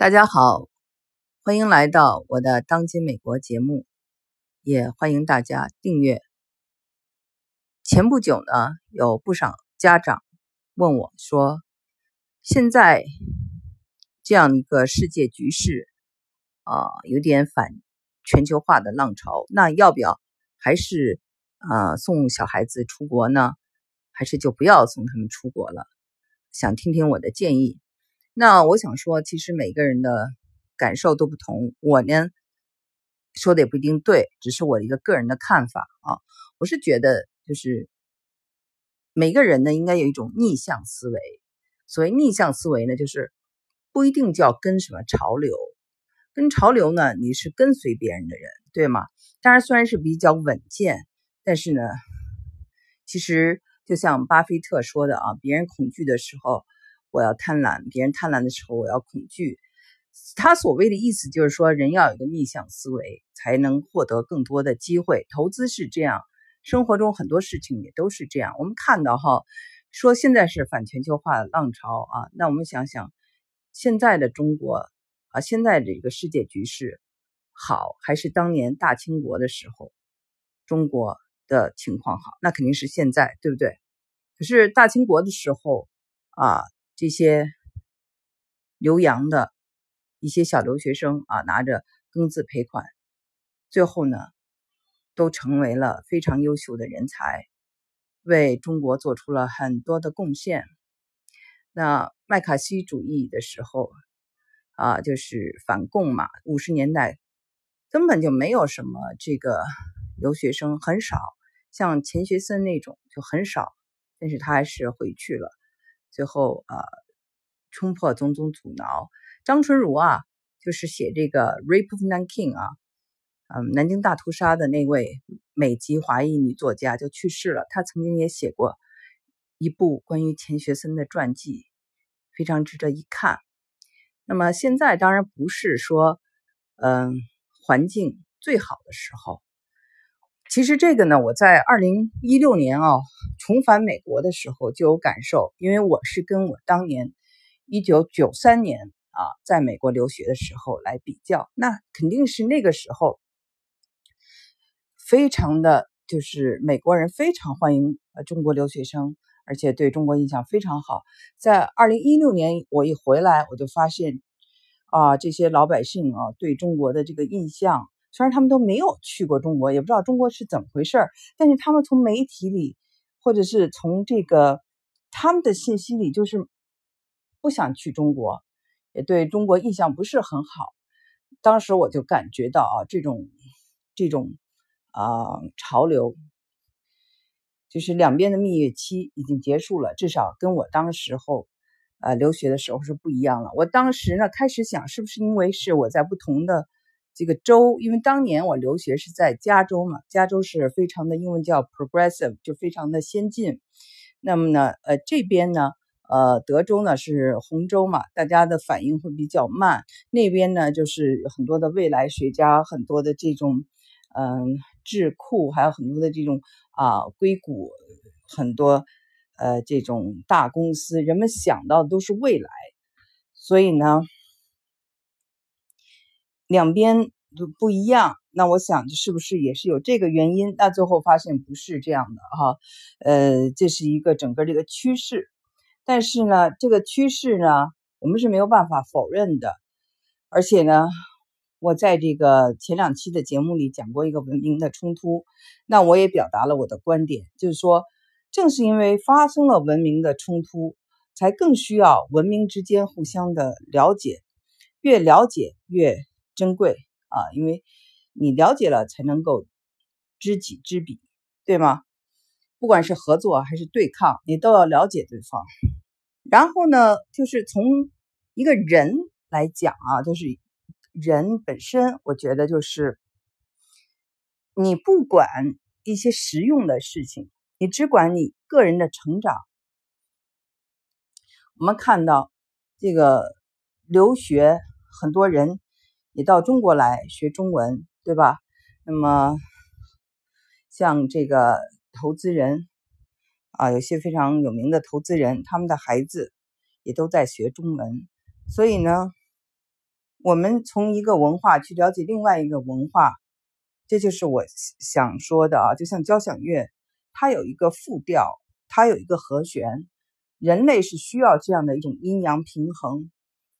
大家好，欢迎来到我的当今美国节目，也欢迎大家订阅。前不久呢，有不少家长问我说：“现在这样一个世界局势啊，有点反全球化的浪潮，那要不要还是啊送小孩子出国呢？还是就不要送他们出国了？想听听我的建议。”那我想说，其实每个人的感受都不同。我呢说的也不一定对，只是我一个个人的看法啊。我是觉得，就是每个人呢应该有一种逆向思维。所谓逆向思维呢，就是不一定就要跟什么潮流，跟潮流呢你是跟随别人的人，对吗？当然虽然是比较稳健，但是呢，其实就像巴菲特说的啊，别人恐惧的时候。我要贪婪，别人贪婪的时候，我要恐惧。他所谓的意思就是说，人要有一个逆向思维，才能获得更多的机会。投资是这样，生活中很多事情也都是这样。我们看到哈，说现在是反全球化的浪潮啊，那我们想想，现在的中国啊，现在的这个世界局势好，还是当年大清国的时候中国的情况好？那肯定是现在，对不对？可是大清国的时候啊。这些留洋的一些小留学生啊，拿着庚子赔款，最后呢，都成为了非常优秀的人才，为中国做出了很多的贡献。那麦卡锡主义的时候啊，就是反共嘛，五十年代根本就没有什么这个留学生，很少，像钱学森那种就很少，但是他还是回去了。最后啊，冲破种种阻挠。张纯如啊，就是写这个《Rape of Nanking》啊，嗯，南京大屠杀的那位美籍华裔女作家就去世了。她曾经也写过一部关于钱学森的传记，非常值得一看。那么现在当然不是说，嗯，环境最好的时候。其实这个呢，我在二零一六年啊重返美国的时候就有感受，因为我是跟我当年一九九三年啊在美国留学的时候来比较，那肯定是那个时候非常的就是美国人非常欢迎呃中国留学生，而且对中国印象非常好。在二零一六年我一回来，我就发现啊这些老百姓啊对中国的这个印象。虽然他们都没有去过中国，也不知道中国是怎么回事儿，但是他们从媒体里，或者是从这个他们的信息里，就是不想去中国，也对中国印象不是很好。当时我就感觉到啊，这种这种啊潮流，就是两边的蜜月期已经结束了，至少跟我当时候呃留学的时候是不一样了。我当时呢开始想，是不是因为是我在不同的。这个州，因为当年我留学是在加州嘛，加州是非常的英文叫 progressive，就非常的先进。那么呢，呃，这边呢，呃，德州呢是红州嘛，大家的反应会比较慢。那边呢，就是很多的未来学家，很多的这种，嗯，智库，还有很多的这种啊硅谷，很多呃这种大公司，人们想到的都是未来，所以呢。两边都不一样，那我想是不是也是有这个原因？那最后发现不是这样的哈，呃，这是一个整个这个趋势，但是呢，这个趋势呢，我们是没有办法否认的。而且呢，我在这个前两期的节目里讲过一个文明的冲突，那我也表达了我的观点，就是说，正是因为发生了文明的冲突，才更需要文明之间互相的了解，越了解越。珍贵啊，因为你了解了，才能够知己知彼，对吗？不管是合作还是对抗，你都要了解对方。然后呢，就是从一个人来讲啊，就是人本身，我觉得就是你不管一些实用的事情，你只管你个人的成长。我们看到这个留学，很多人。你到中国来学中文，对吧？那么像这个投资人啊，有些非常有名的投资人，他们的孩子也都在学中文。所以呢，我们从一个文化去了解另外一个文化，这就是我想说的啊。就像交响乐，它有一个复调，它有一个和弦，人类是需要这样的一种阴阳平衡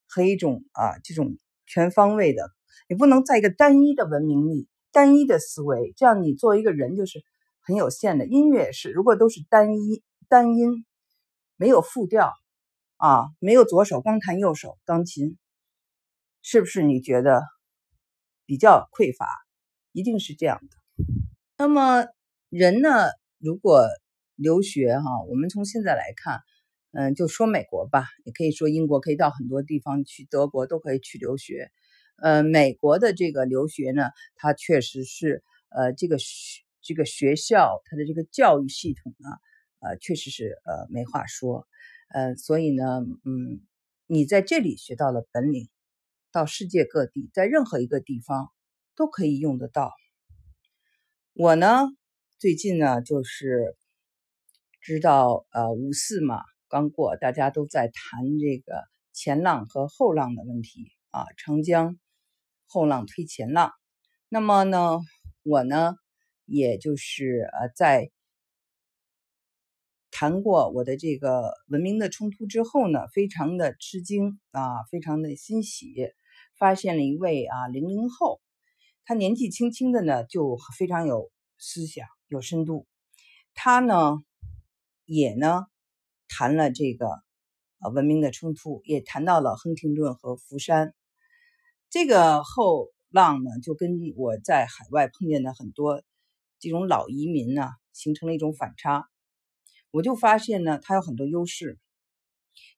和一种啊这种全方位的。你不能在一个单一的文明里、单一的思维，这样你作为一个人就是很有限的。音乐也是，如果都是单一单音，没有复调啊，没有左手光弹右手钢琴。是不是你觉得比较匮乏？一定是这样的。那么人呢？如果留学哈，我们从现在来看，嗯，就说美国吧，也可以说英国，可以到很多地方去，德国都可以去留学。呃，美国的这个留学呢，它确实是呃这个这个学校它的这个教育系统呢，呃，确实是呃没话说。呃，所以呢，嗯，你在这里学到了本领。到世界各地，在任何一个地方都可以用得到。我呢，最近呢，就是知道呃五四嘛刚过，大家都在谈这个前浪和后浪的问题啊，长江后浪推前浪。那么呢，我呢，也就是呃在谈过我的这个文明的冲突之后呢，非常的吃惊啊，非常的欣喜。发现了一位啊零零后，他年纪轻轻的呢，就非常有思想、有深度。他呢也呢谈了这个呃文明的冲突，也谈到了亨廷顿和福山。这个后浪呢，就跟我在海外碰见的很多这种老移民呢，形成了一种反差。我就发现呢，他有很多优势，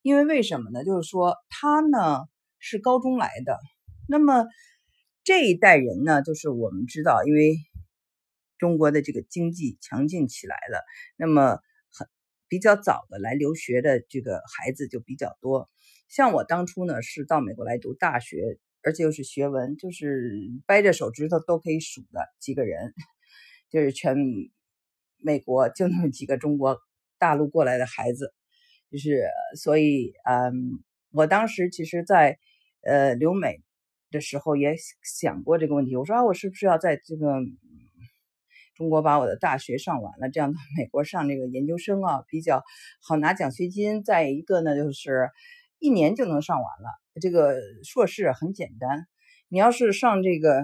因为为什么呢？就是说他呢是高中来的。那么这一代人呢，就是我们知道，因为中国的这个经济强劲起来了，那么比较早的来留学的这个孩子就比较多。像我当初呢，是到美国来读大学，而且又是学文，就是掰着手指头都可以数的几个人，就是全美国就那么几个中国大陆过来的孩子，就是所以，嗯，我当时其实，在呃留美。的时候也想过这个问题，我说啊，我是不是要在这个中国把我的大学上完了，这样到美国上这个研究生啊，比较好拿奖学金。再一个呢，就是一年就能上完了，这个硕士很简单。你要是上这个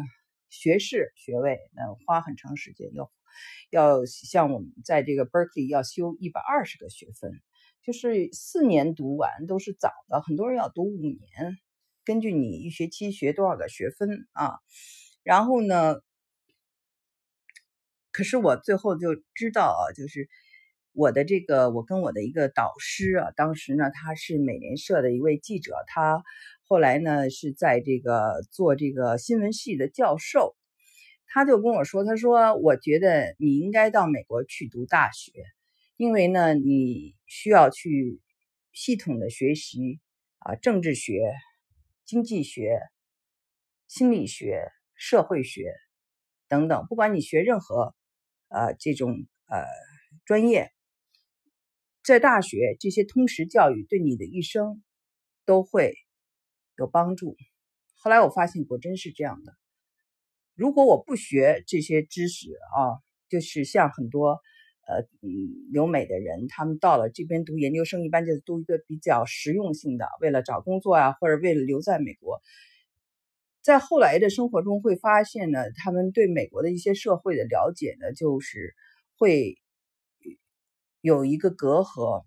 学士学位，那花很长时间，要要像我们在这个 Berkeley 要修一百二十个学分，就是四年读完都是早的，很多人要读五年。根据你一学期学多少个学分啊，然后呢？可是我最后就知道啊，就是我的这个，我跟我的一个导师啊，当时呢他是美联社的一位记者，他后来呢是在这个做这个新闻系的教授，他就跟我说，他说我觉得你应该到美国去读大学，因为呢你需要去系统的学习啊政治学。经济学、心理学、社会学等等，不管你学任何呃这种呃专业，在大学这些通识教育对你的一生都会有帮助。后来我发现果真是这样的。如果我不学这些知识啊，就是像很多。呃，嗯，留美的人，他们到了这边读研究生，一般就是读一个比较实用性的，为了找工作啊，或者为了留在美国。在后来的生活中会发现呢，他们对美国的一些社会的了解呢，就是会有一个隔阂，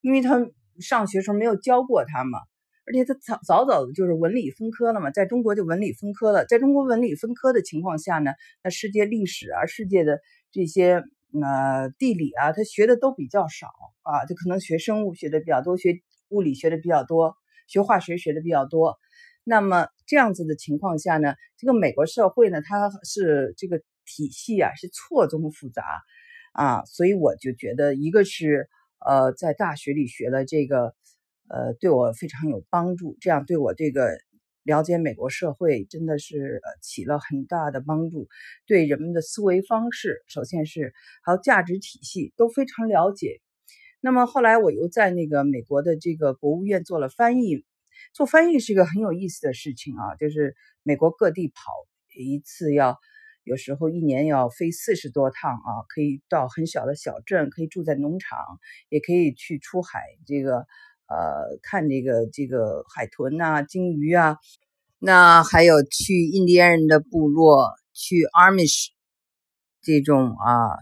因为他上学时候没有教过他嘛，而且他早早早的就是文理分科了嘛，在中国就文理分科了，在中国文理分科的情况下呢，那世界历史啊，世界的这些。呃，地理啊，他学的都比较少啊，就可能学生物学的比较多，学物理学的比较多，学化学学的比较多。那么这样子的情况下呢，这个美国社会呢，它是这个体系啊，是错综复杂啊，所以我就觉得，一个是呃，在大学里学了这个，呃，对我非常有帮助，这样对我这个。了解美国社会真的是起了很大的帮助，对人们的思维方式，首先是还有价值体系都非常了解。那么后来我又在那个美国的这个国务院做了翻译，做翻译是一个很有意思的事情啊，就是美国各地跑一次要，有时候一年要飞四十多趟啊，可以到很小的小镇，可以住在农场，也可以去出海，这个呃看这个这个海豚呐、鲸鱼啊，那还有去印第安人的部落，去 Armish 这种啊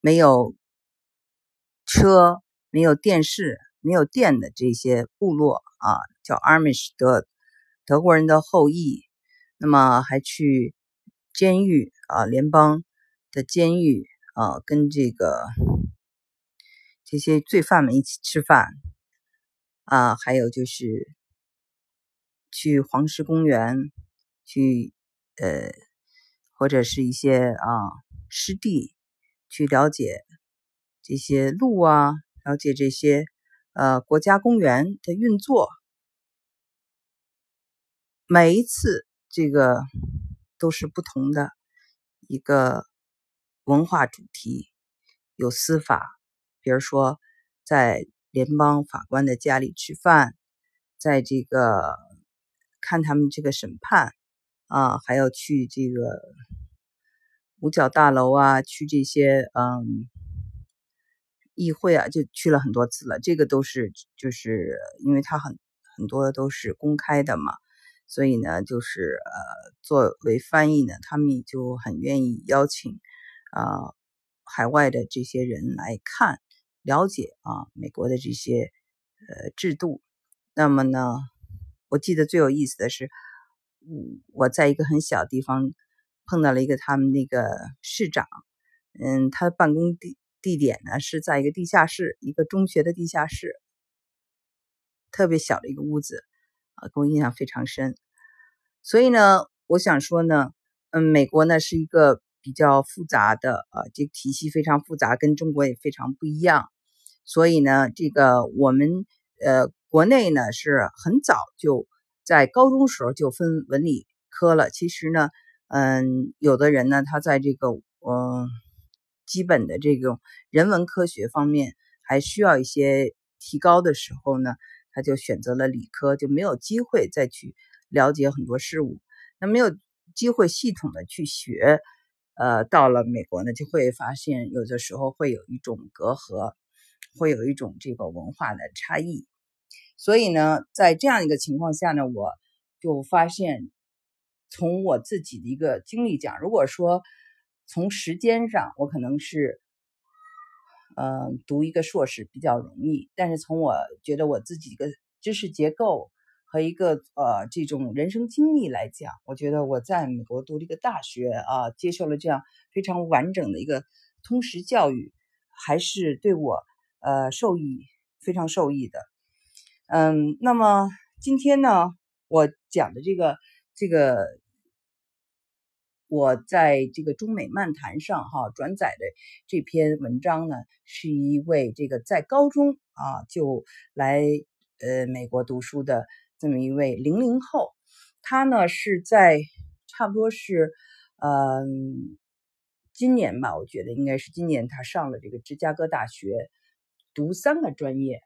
没有车、没有电视。没有电的这些部落啊，叫 Amish 德德国人的后裔。那么还去监狱啊，联邦的监狱啊，跟这个这些罪犯们一起吃饭啊。还有就是去黄石公园，去呃或者是一些啊湿地，去了解这些路啊，了解这些。呃，国家公园的运作，每一次这个都是不同的一个文化主题。有司法，比如说在联邦法官的家里吃饭，在这个看他们这个审判啊，还要去这个五角大楼啊，去这些嗯。议会啊，就去了很多次了。这个都是就是因为他很很多都是公开的嘛，所以呢，就是呃，作为翻译呢，他们就很愿意邀请啊海外的这些人来看了解啊美国的这些呃制度。那么呢，我记得最有意思的是，我在一个很小地方碰到了一个他们那个市长，嗯，他的办公地。地点呢是在一个地下室，一个中学的地下室，特别小的一个屋子，啊，给我印象非常深。所以呢，我想说呢，嗯，美国呢是一个比较复杂的，啊，这个体系非常复杂，跟中国也非常不一样。所以呢，这个我们呃国内呢是很早就在高中时候就分文理科了。其实呢，嗯，有的人呢他在这个嗯。基本的这种人文科学方面还需要一些提高的时候呢，他就选择了理科，就没有机会再去了解很多事物。那没有机会系统的去学，呃，到了美国呢，就会发现有的时候会有一种隔阂，会有一种这个文化的差异。所以呢，在这样一个情况下呢，我就发现，从我自己的一个经历讲，如果说。从时间上，我可能是，嗯，读一个硕士比较容易。但是从我觉得我自己的知识结构和一个呃这种人生经历来讲，我觉得我在美国读了一个大学啊，接受了这样非常完整的一个通识教育，还是对我呃受益非常受益的。嗯，那么今天呢，我讲的这个这个。我在这个中美漫谈上哈转载的这篇文章呢，是一位这个在高中啊就来呃美国读书的这么一位零零后，他呢是在差不多是嗯今年吧，我觉得应该是今年他上了这个芝加哥大学读三个专业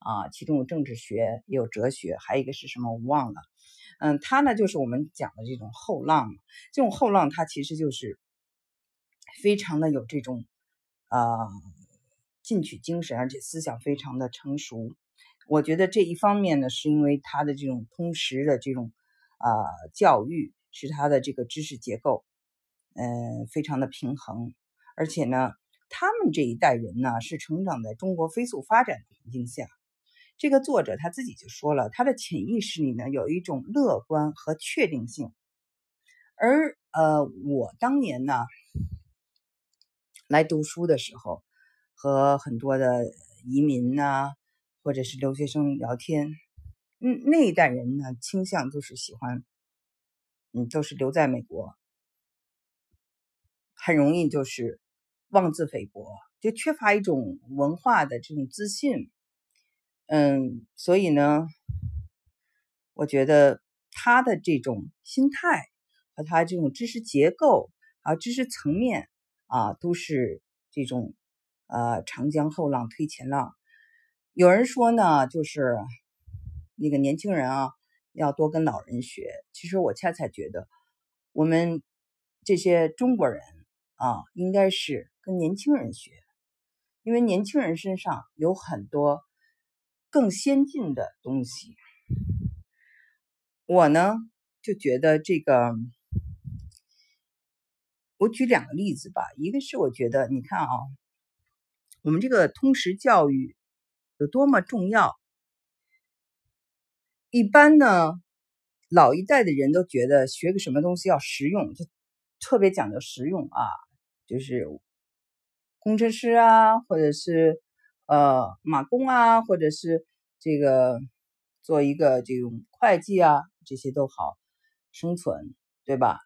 啊，其中有政治学，也有哲学，还有一个是什么我忘了。嗯，他呢就是我们讲的这种后浪，这种后浪他其实就是非常的有这种啊进取精神，而且思想非常的成熟。我觉得这一方面呢，是因为他的这种通识的这种啊教育，使他的这个知识结构嗯非常的平衡，而且呢，他们这一代人呢是成长在中国飞速发展的环境下。这个作者他自己就说了，他的潜意识里呢有一种乐观和确定性，而呃，我当年呢来读书的时候，和很多的移民呐，或者是留学生聊天，嗯，那一代人呢倾向就是喜欢，嗯，都是留在美国，很容易就是妄自菲薄，就缺乏一种文化的这种自信。嗯，所以呢，我觉得他的这种心态和他这种知识结构啊、知识层面啊，都是这种呃长江后浪推前浪。有人说呢，就是那个年轻人啊，要多跟老人学。其实我恰恰觉得，我们这些中国人啊，应该是跟年轻人学，因为年轻人身上有很多更先进的东西。我呢，就觉得这个，我举两个例子吧。一个是我觉得，你看啊，我们这个通识教育有多么重要。一般呢，老一代的人都觉得学个什么东西要实用，就特别讲究实用啊，就是工程师啊，或者是呃马工啊，或者是这个做一个这种会计啊，这些都好生存，对吧？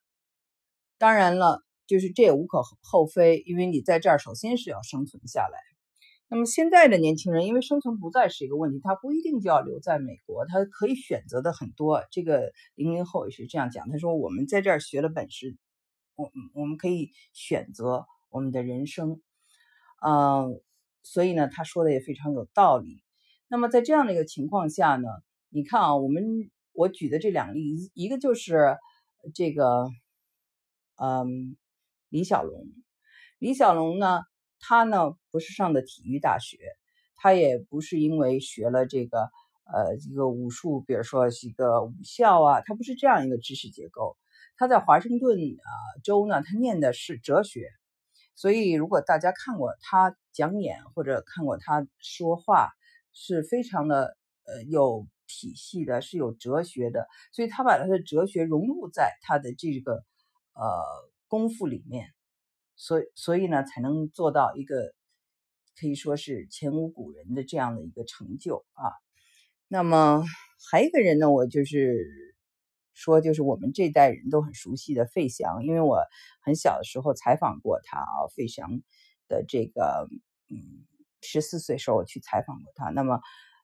当然了，就是这也无可厚非，因为你在这儿首先是要生存下来。那么现在的年轻人，因为生存不再是一个问题，他不一定就要留在美国，他可以选择的很多。这个零零后也是这样讲，他说：“我们在这儿学了本事，我我们可以选择我们的人生。”嗯，所以呢，他说的也非常有道理。那么在这样的一个情况下呢，你看啊，我们我举的这两个例，一个就是这个，嗯，李小龙，李小龙呢。他呢不是上的体育大学，他也不是因为学了这个呃一个武术，比如说一个武校啊，他不是这样一个知识结构。他在华盛顿啊州呢，他念的是哲学，所以如果大家看过他讲演或者看过他说话，是非常的呃有体系的，是有哲学的，所以他把他的哲学融入在他的这个呃功夫里面。所以，所以呢，才能做到一个可以说是前无古人的这样的一个成就啊。那么还有一个人呢，我就是说，就是我们这代人都很熟悉的费翔，因为我很小的时候采访过他啊。费翔的这个，嗯，十四岁时候我去采访过他。那么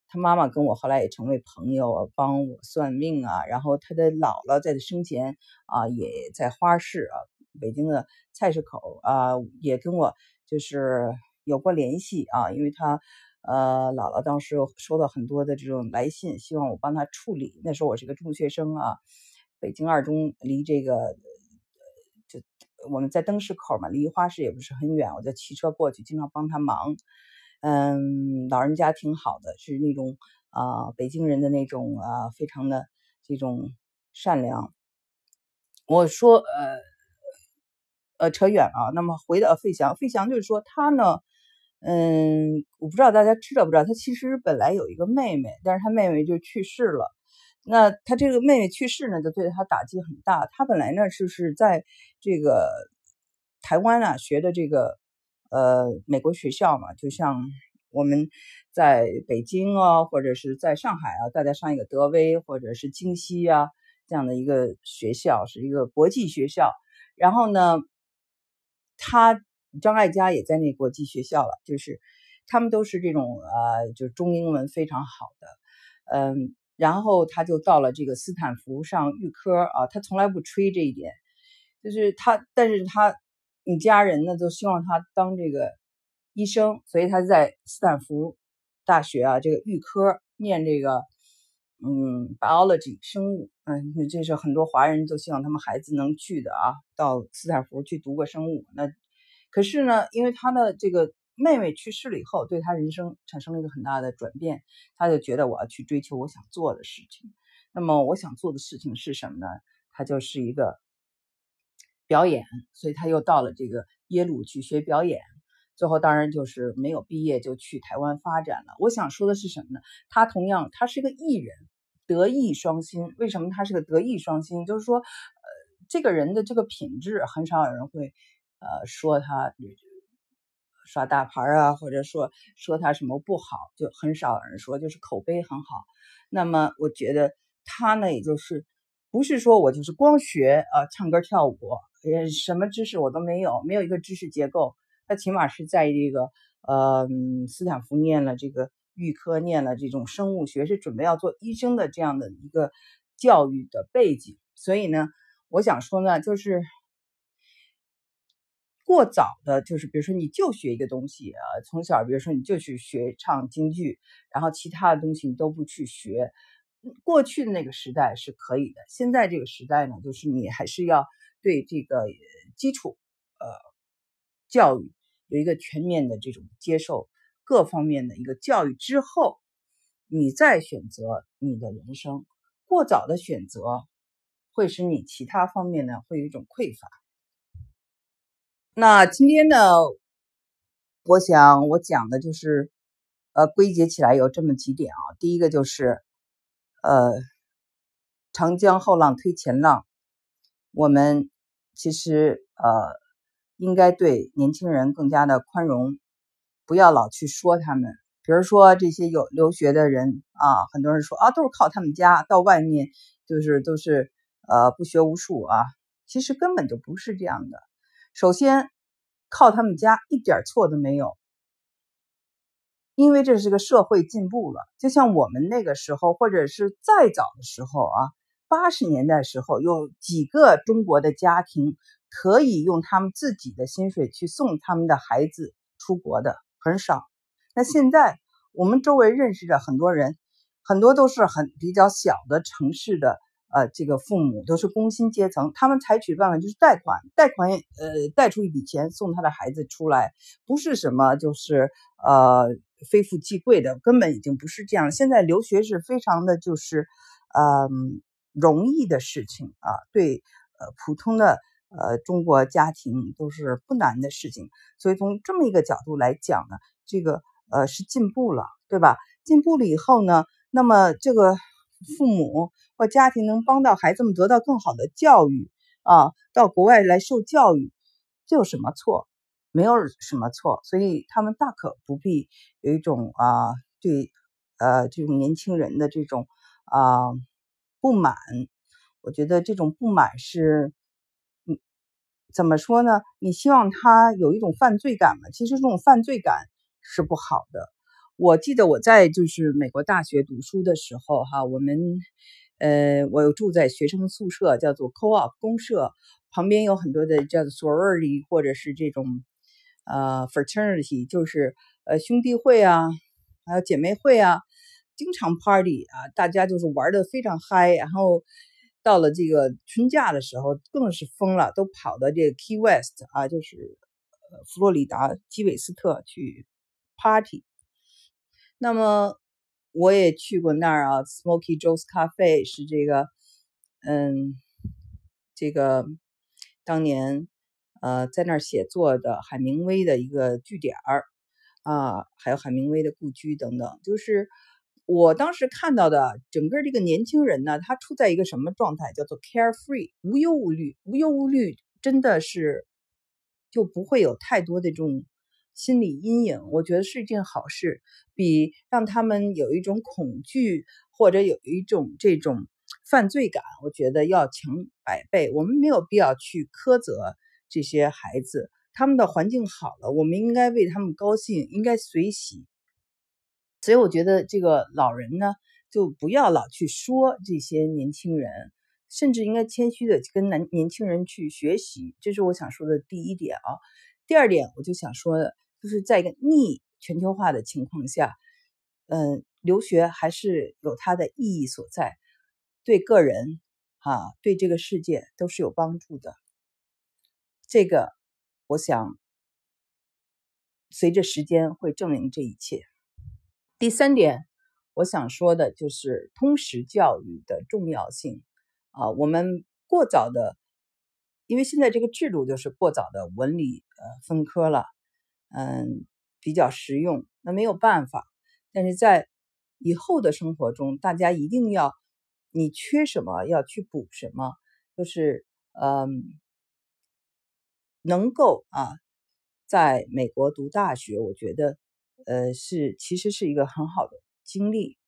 他妈妈跟我后来也成为朋友，帮我算命啊。然后他的姥姥在他生前啊，也在花市啊。北京的菜市口啊，也跟我就是有过联系啊，因为他呃姥姥当时收到很多的这种来信，希望我帮他处理。那时候我是个中学生啊，北京二中离这个就我们在灯市口嘛，离花市也不是很远，我就骑车过去，经常帮他忙。嗯，老人家挺好的，是那种啊北京人的那种啊非常的这种善良。我说呃。呃，扯远了。那么回到费翔，费翔就是说他呢，嗯，我不知道大家知道不知道，他其实本来有一个妹妹，但是他妹妹就去世了。那他这个妹妹去世呢，就对他打击很大。他本来呢就是在这个台湾啊学的这个呃美国学校嘛，就像我们在北京啊，或者是在上海啊，大家上一个德威或者是京西啊这样的一个学校，是一个国际学校。然后呢？他张艾嘉也在那国际学校了，就是他们都是这种呃，就是中英文非常好的，嗯，然后他就到了这个斯坦福上预科啊，他从来不吹这一点，就是他，但是他你家人呢都希望他当这个医生，所以他在斯坦福大学啊这个预科念这个嗯 biology 生物，嗯，这是很多华人都希望他们孩子能去的啊。到斯坦福去读个生物，那可是呢，因为他的这个妹妹去世了以后，对他人生产生了一个很大的转变，他就觉得我要去追求我想做的事情。那么我想做的事情是什么呢？他就是一个表演，所以他又到了这个耶鲁去学表演。最后当然就是没有毕业就去台湾发展了。我想说的是什么呢？他同样他是个艺人，德艺双馨。为什么他是个德艺双馨？就是说。呃这个人的这个品质，很少有人会，呃，说他耍大牌啊，或者说说他什么不好，就很少有人说，就是口碑很好。那么我觉得他呢，也就是不是说我就是光学啊，唱歌跳舞，也什么知识我都没有，没有一个知识结构。他起码是在这个呃斯坦福念了这个预科，念了这种生物学，是准备要做医生的这样的一个教育的背景，所以呢。我想说呢，就是过早的，就是比如说你就学一个东西啊，从小比如说你就去学唱京剧，然后其他的东西你都不去学，过去的那个时代是可以的，现在这个时代呢，就是你还是要对这个基础呃教育有一个全面的这种接受，各方面的一个教育之后，你再选择你的人生。过早的选择会使你其他方面呢会有一种匮乏。那今天呢，我想我讲的就是。呃，归结起来有这么几点啊。第一个就是，呃，长江后浪推前浪，我们其实呃应该对年轻人更加的宽容，不要老去说他们。比如说这些有留学的人啊，很多人说啊，都是靠他们家到外面，就是都是呃不学无术啊。其实根本就不是这样的。首先，靠他们家一点错都没有。因为这是个社会进步了，就像我们那个时候，或者是再早的时候啊，八十年代时候，有几个中国的家庭可以用他们自己的薪水去送他们的孩子出国的，很少。那现在我们周围认识的很多人，很多都是很比较小的城市的。呃，这个父母都是工薪阶层，他们采取的办法就是贷款，贷款，呃，贷出一笔钱送他的孩子出来，不是什么就是呃非富即贵的，根本已经不是这样。现在留学是非常的就是嗯容易的事情啊，对呃普通的呃中国家庭都是不难的事情。所以从这么一个角度来讲呢，这个呃是进步了，对吧？进步了以后呢，那么这个。父母或家庭能帮到孩子们得到更好的教育啊，到国外来受教育，这有什么错？没有什么错，所以他们大可不必有一种啊对呃这种年轻人的这种啊不满。我觉得这种不满是，嗯，怎么说呢？你希望他有一种犯罪感吗？其实这种犯罪感是不好的。我记得我在就是美国大学读书的时候，哈，我们，呃，我有住在学生宿舍，叫做 co-op 公社，旁边有很多的叫做 sorority 或者是这种，呃，fraternity，就是呃兄弟会啊，还有姐妹会啊，经常 party 啊，大家就是玩的非常嗨，然后到了这个春假的时候更是疯了，都跑到这个 Key West 啊，就是呃佛罗里达基韦斯特去 party。那么我也去过那儿啊，Smoky Joe's Cafe 是这个，嗯，这个当年呃在那儿写作的海明威的一个据点儿啊，还有海明威的故居等等。就是我当时看到的整个这个年轻人呢，他处在一个什么状态？叫做 carefree，无忧无虑，无忧无虑，真的是就不会有太多的这种。心理阴影，我觉得是一件好事，比让他们有一种恐惧或者有一种这种犯罪感，我觉得要强百倍。我们没有必要去苛责这些孩子，他们的环境好了，我们应该为他们高兴，应该随喜。所以我觉得这个老人呢，就不要老去说这些年轻人，甚至应该谦虚的跟男年轻人去学习。这是我想说的第一点啊。第二点，我就想说。就是在一个逆全球化的情况下，嗯，留学还是有它的意义所在，对个人啊，对这个世界都是有帮助的。这个，我想随着时间会证明这一切。第三点，我想说的就是通识教育的重要性啊，我们过早的，因为现在这个制度就是过早的文理呃分科了。嗯，比较实用，那没有办法。但是在以后的生活中，大家一定要，你缺什么要去补什么，就是嗯，能够啊，在美国读大学，我觉得呃是其实是一个很好的经历。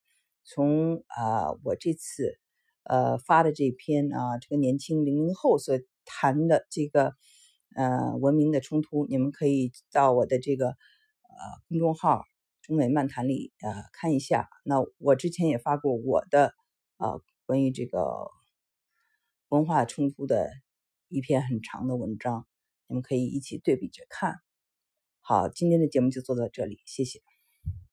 从啊我这次呃发的这篇啊，这个年轻零零后所谈的这个。呃，文明的冲突，你们可以到我的这个呃公众号“中美漫谈”里呃看一下。那我之前也发过我的呃关于这个文化冲突的一篇很长的文章，你们可以一起对比着看。好，今天的节目就做到这里，谢谢。